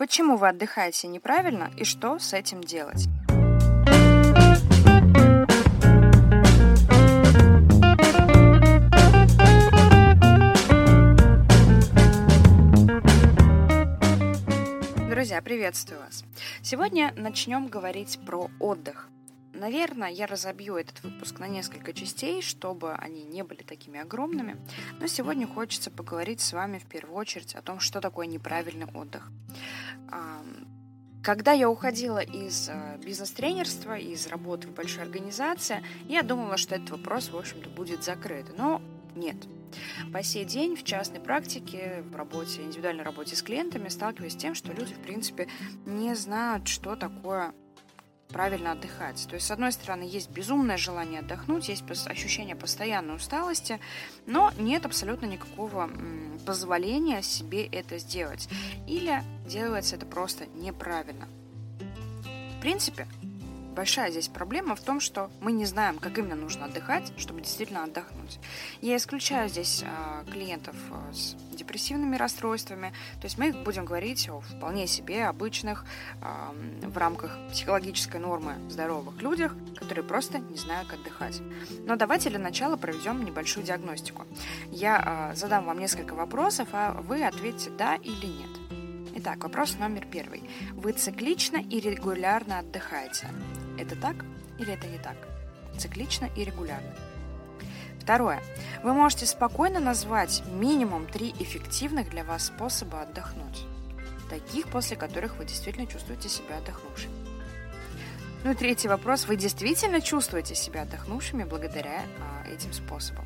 Почему вы отдыхаете неправильно и что с этим делать? Друзья, приветствую вас! Сегодня начнем говорить про отдых. Наверное, я разобью этот выпуск на несколько частей, чтобы они не были такими огромными. Но сегодня хочется поговорить с вами в первую очередь о том, что такое неправильный отдых. Когда я уходила из э, бизнес-тренерства, из работы в большой организации, я думала, что этот вопрос, в общем-то, будет закрыт. Но нет. По сей день в частной практике, в работе, индивидуальной работе с клиентами сталкиваюсь с тем, что люди, в принципе, не знают, что такое правильно отдыхать. То есть, с одной стороны, есть безумное желание отдохнуть, есть ощущение постоянной усталости, но нет абсолютно никакого позволения себе это сделать. Или делается это просто неправильно. В принципе, большая здесь проблема в том, что мы не знаем, как именно нужно отдыхать, чтобы действительно отдохнуть. Я исключаю здесь а, клиентов а, с депрессивными расстройствами, то есть мы будем говорить о вполне себе обычных а, в рамках психологической нормы здоровых людях, которые просто не знают, как отдыхать. Но давайте для начала проведем небольшую диагностику. Я задам вам несколько вопросов, а вы ответите да или нет. Итак, вопрос номер первый. Вы циклично и регулярно отдыхаете? Это так или это не так? Циклично и регулярно. Второе. Вы можете спокойно назвать минимум три эффективных для вас способа отдохнуть. Таких, после которых вы действительно чувствуете себя отдохнувшим. Ну и третий вопрос. Вы действительно чувствуете себя отдохнувшими благодаря а, этим способам?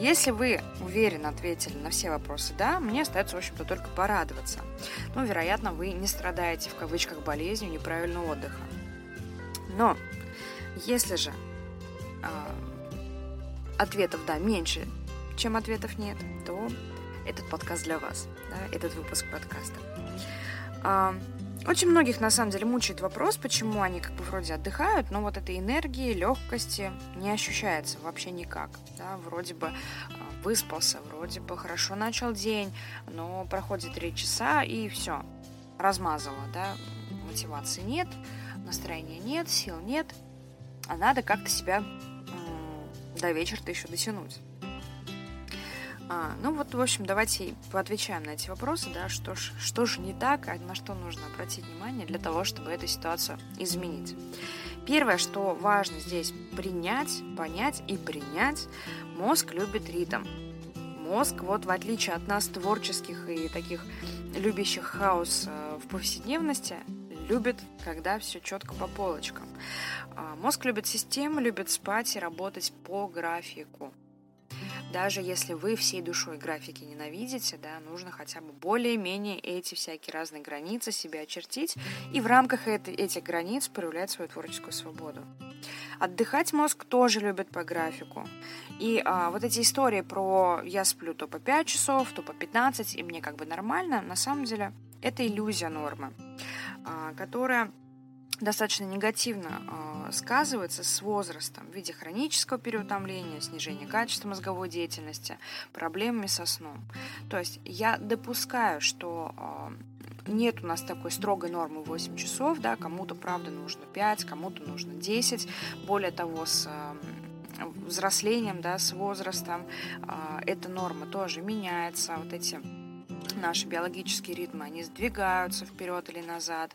Если вы уверенно ответили на все вопросы «да», мне остается, в общем-то, только порадоваться. Ну, вероятно, вы не страдаете в кавычках болезнью неправильного отдыха. Но если же э, ответов да меньше, чем ответов нет, то этот подкаст для вас, да, этот выпуск подкаста. Э, очень многих на самом деле мучает вопрос, почему они как бы вроде отдыхают, но вот этой энергии, легкости не ощущается вообще никак. Да? Вроде бы выспался, вроде бы хорошо начал день, но проходит три часа и все, размазало, да, мотивации нет, настроения нет, сил нет, а надо как-то себя до вечера-то еще дотянуть. А, ну вот, в общем, давайте поотвечаем на эти вопросы, да, что ж, что же не так, а на что нужно обратить внимание для того, чтобы эту ситуацию изменить. Первое, что важно здесь принять, понять и принять, мозг любит ритм. Мозг, вот в отличие от нас, творческих и таких любящих хаос э, в повседневности, любит, когда все четко по полочкам. А, мозг любит систему, любит спать и работать по графику. Даже если вы всей душой графики ненавидите, да, нужно хотя бы более-менее эти всякие разные границы себе очертить и в рамках этой, этих границ проявлять свою творческую свободу. Отдыхать мозг тоже любит по графику. И а, вот эти истории про я сплю то по 5 часов, то по 15, и мне как бы нормально, на самом деле это иллюзия нормы, а, которая достаточно негативно э, сказывается с возрастом в виде хронического переутомления, снижения качества мозговой деятельности, проблемами со сном. То есть я допускаю, что э, нет у нас такой строгой нормы 8 часов, да, кому-то, правда, нужно 5, кому-то нужно 10. Более того, с э, взрослением, да, с возрастом э, эта норма тоже меняется. Вот эти наши биологические ритмы, они сдвигаются вперед или назад.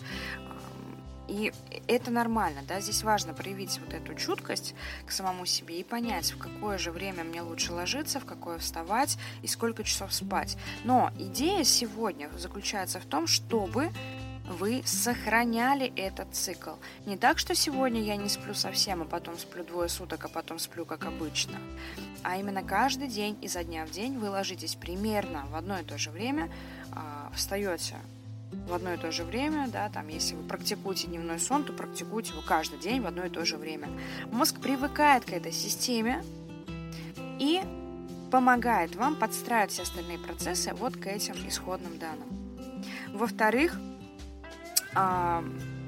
И это нормально, да, здесь важно проявить вот эту чуткость к самому себе и понять, в какое же время мне лучше ложиться, в какое вставать и сколько часов спать. Но идея сегодня заключается в том, чтобы вы сохраняли этот цикл. Не так, что сегодня я не сплю совсем, а потом сплю двое суток, а потом сплю как обычно. А именно каждый день, изо дня в день вы ложитесь примерно в одно и то же время, а, встаете в одно и то же время, да, там, если вы практикуете дневной сон, то практикуйте его каждый день в одно и то же время. Мозг привыкает к этой системе и помогает вам подстраивать все остальные процессы вот к этим исходным данным. Во-вторых, а,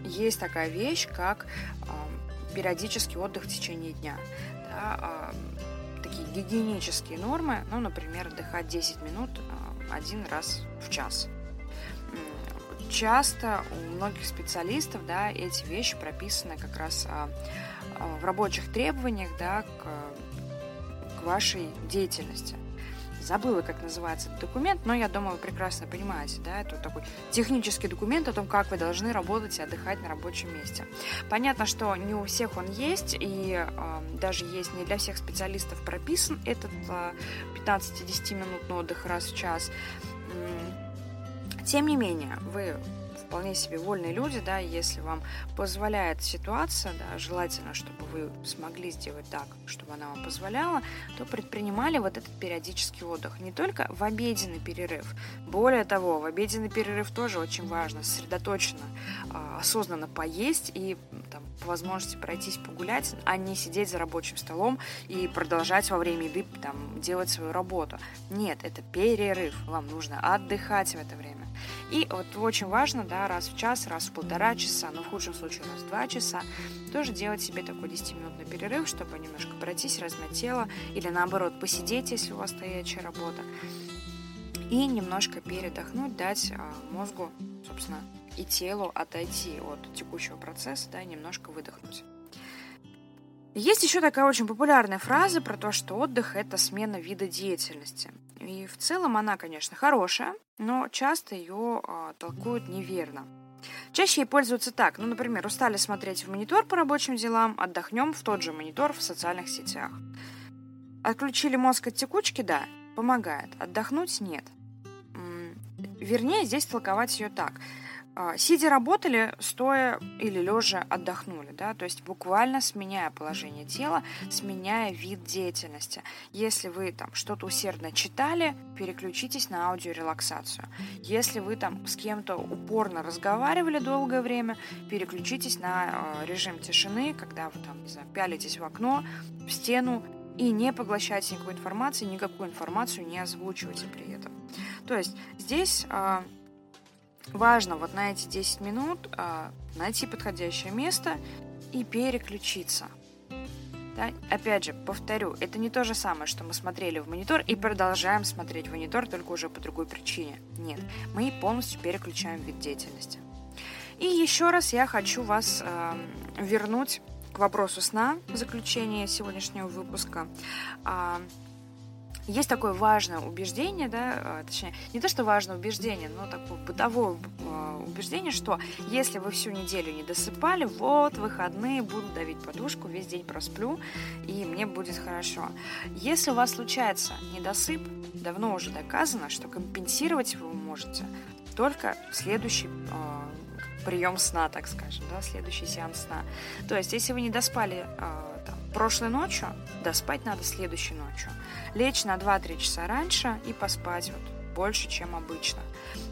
есть такая вещь, как а, периодический отдых в течение дня. Да, а, такие гигиенические нормы, ну, например, отдыхать 10 минут один раз в час часто у многих специалистов да, эти вещи прописаны как раз а, а, в рабочих требованиях да, к, к вашей деятельности забыла, как называется этот документ, но я думаю, вы прекрасно понимаете, да, это вот такой технический документ о том, как вы должны работать и отдыхать на рабочем месте. Понятно, что не у всех он есть, и э, даже есть не для всех специалистов прописан этот э, 15-10 минутный отдых раз в час. Тем не менее, вы вполне себе вольные люди, да, если вам позволяет ситуация, да, желательно, чтобы вы смогли сделать так, чтобы она вам позволяла, то предпринимали вот этот периодический отдых. Не только в обеденный перерыв. Более того, в обеденный перерыв тоже очень важно сосредоточенно, а, осознанно поесть и там, по возможности пройтись погулять, а не сидеть за рабочим столом и продолжать во время еды там, делать свою работу. Нет, это перерыв. Вам нужно отдыхать в это время. И вот очень важно, да, раз в час, раз в полтора часа, но в худшем случае раз в два часа, тоже делать себе такой 10-минутный перерыв, чтобы немножко пройтись, размять тело, или наоборот посидеть, если у вас стоячая работа, и немножко передохнуть, дать а, мозгу, собственно, и телу отойти от текущего процесса, да, немножко выдохнуть. Есть еще такая очень популярная фраза про то, что отдых – это смена вида деятельности. И в целом она, конечно, хорошая, но часто ее э, толкуют неверно. Чаще ей пользуются так. Ну, например, устали смотреть в монитор по рабочим делам, отдохнем в тот же монитор в социальных сетях. Отключили мозг от текучки, да, помогает. Отдохнуть нет. Вернее, здесь толковать ее так – а, сидя работали, стоя или лежа отдохнули, да, то есть буквально сменяя положение тела, сменяя вид деятельности. Если вы там что-то усердно читали, переключитесь на аудиорелаксацию. Если вы там с кем-то упорно разговаривали долгое время, переключитесь на э, режим тишины, когда вы там, не знаю, пялитесь в окно, в стену и не поглощайте никакой информации, никакую информацию не озвучивайте при этом. То есть здесь э, важно вот на эти 10 минут э, найти подходящее место и переключиться. Да? Опять же, повторю, это не то же самое, что мы смотрели в монитор и продолжаем смотреть в монитор, только уже по другой причине. Нет, мы полностью переключаем вид деятельности. И еще раз я хочу вас э, вернуть к вопросу сна в заключение сегодняшнего выпуска. Э, есть такое важное убеждение, да, а, точнее, не то, что важное убеждение, но такое бытовое а, убеждение, что если вы всю неделю не досыпали, вот, выходные, буду давить подушку, весь день просплю, и мне будет хорошо. Если у вас случается недосып, давно уже доказано, что компенсировать вы можете только в следующий э, прием сна, так скажем, да, следующий сеанс сна. То есть, если вы не доспали прошлой ночью, доспать надо следующей ночью лечь на 2-3 часа раньше и поспать вот больше, чем обычно.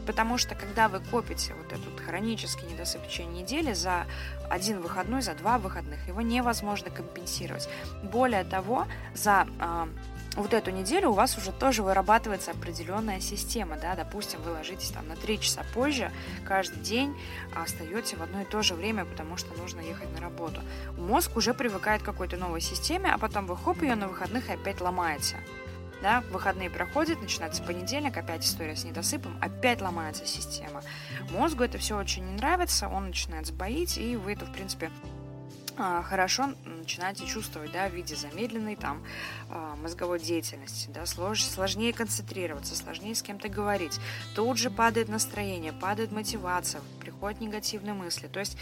Потому что когда вы копите вот этот хронический недосып в течение недели за один выходной, за два выходных, его невозможно компенсировать. Более того, за э, вот эту неделю у вас уже тоже вырабатывается определенная система, да, допустим, вы ложитесь там на 3 часа позже каждый день, а остаете в одно и то же время, потому что нужно ехать на работу. Мозг уже привыкает к какой-то новой системе, а потом вы хоп, ее на выходных опять ломаете. Да, выходные проходят, начинается понедельник, опять история с недосыпом, опять ломается система. Мозгу это все очень не нравится, он начинает сбоить, и вы это, в принципе, хорошо начинаете чувствовать, да, в виде замедленной там а, мозговой деятельности, да, слож, сложнее концентрироваться, сложнее с кем-то говорить. Тут же падает настроение, падает мотивация, приходят негативные мысли. То есть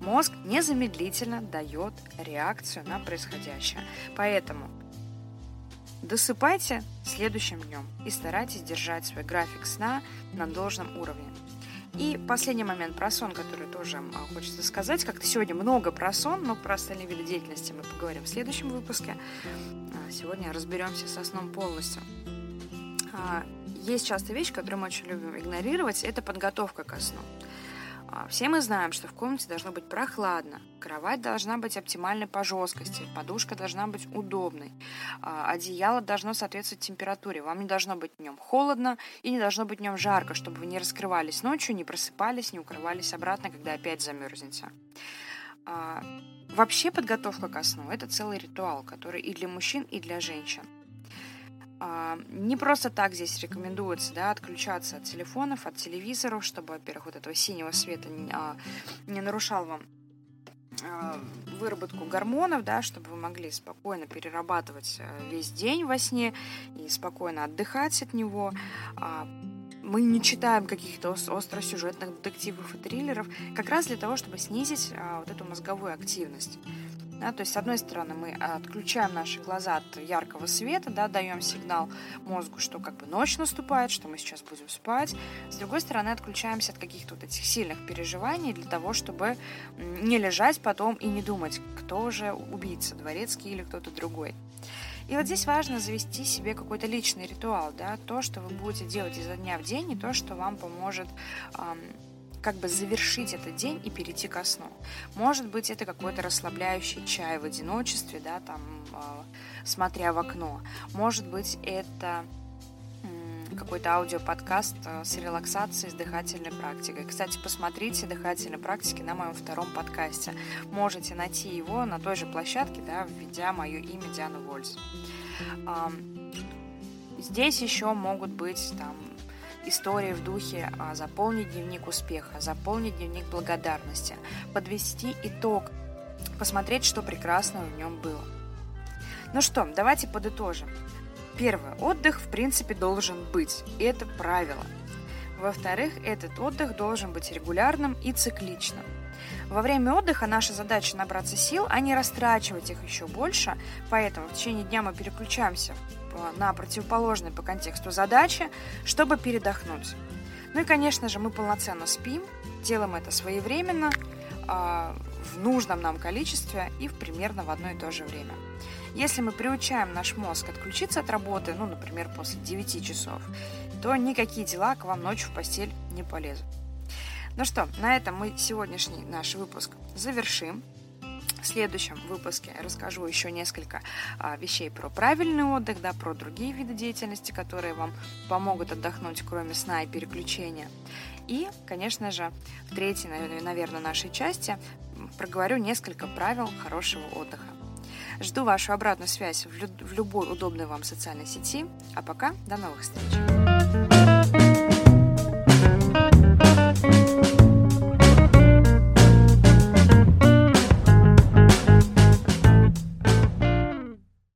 мозг незамедлительно дает реакцию на происходящее. Поэтому досыпайте следующим днем и старайтесь держать свой график сна на должном уровне. И последний момент про сон, который тоже а, хочется сказать. Как-то сегодня много про сон, но про остальные виды деятельности мы поговорим в следующем выпуске. А, сегодня разберемся со сном полностью. А, есть часто вещь, которую мы очень любим игнорировать, это подготовка ко сну. А, все мы знаем, что в комнате должно быть прохладно, кровать должна быть оптимальной по жесткости, подушка должна быть удобной, а, одеяло должно соответствовать температуре. Вам не должно быть в нем холодно и не должно быть в нем жарко, чтобы вы не раскрывались ночью, не просыпались, не укрывались обратно, когда опять замерзнете. А, вообще подготовка ко сну – это целый ритуал, который и для мужчин, и для женщин. А, не просто так здесь рекомендуется да, отключаться от телефонов, от телевизоров, чтобы, во-первых, вот этого синего света не, а, не нарушал вам а, выработку гормонов, да, чтобы вы могли спокойно перерабатывать весь день во сне и спокойно отдыхать от него. Мы не читаем каких-то остросюжетных детективов и триллеров, как раз для того, чтобы снизить вот эту мозговую активность. Да, то есть, с одной стороны, мы отключаем наши глаза от яркого света, да, даем сигнал мозгу, что как бы ночь наступает, что мы сейчас будем спать. С другой стороны, отключаемся от каких-то вот этих сильных переживаний для того, чтобы не лежать потом и не думать, кто же убийца, дворецкий или кто-то другой. И вот здесь важно завести себе какой-то личный ритуал, да, то, что вы будете делать изо дня в день, и то, что вам поможет эм, как бы завершить этот день и перейти ко сну. Может быть, это какой-то расслабляющий чай в одиночестве, да, там, э, смотря в окно. Может быть, это какой-то аудиоподкаст э, с релаксацией, с дыхательной практикой. Кстати, посмотрите дыхательные практики на моем втором подкасте. Можете найти его на той же площадке, да, введя мое имя Диана Вольс. Здесь еще могут быть там истории в духе а, заполнить дневник успеха, заполнить дневник благодарности, подвести итог, посмотреть, что прекрасного в нем было. Ну что, давайте подытожим. Первое. Отдых, в принципе, должен быть. И это правило. Во-вторых, этот отдых должен быть регулярным и цикличным. Во время отдыха наша задача набраться сил, а не растрачивать их еще больше, поэтому в течение дня мы переключаемся на противоположные по контексту задачи, чтобы передохнуть. Ну и, конечно же, мы полноценно спим, делаем это своевременно, а, в нужном нам количестве и в примерно в одно и то же время. Если мы приучаем наш мозг отключиться от работы, ну, например, после 9 часов, то никакие дела к вам ночью в постель не полезут. Ну что, на этом мы сегодняшний наш выпуск завершим. В следующем выпуске расскажу еще несколько а, вещей про правильный отдых, да, про другие виды деятельности, которые вам помогут отдохнуть, кроме сна и переключения. И, конечно же, в третьей, наверное, нашей части проговорю несколько правил хорошего отдыха. Жду вашу обратную связь в любой удобной вам социальной сети. А пока до новых встреч!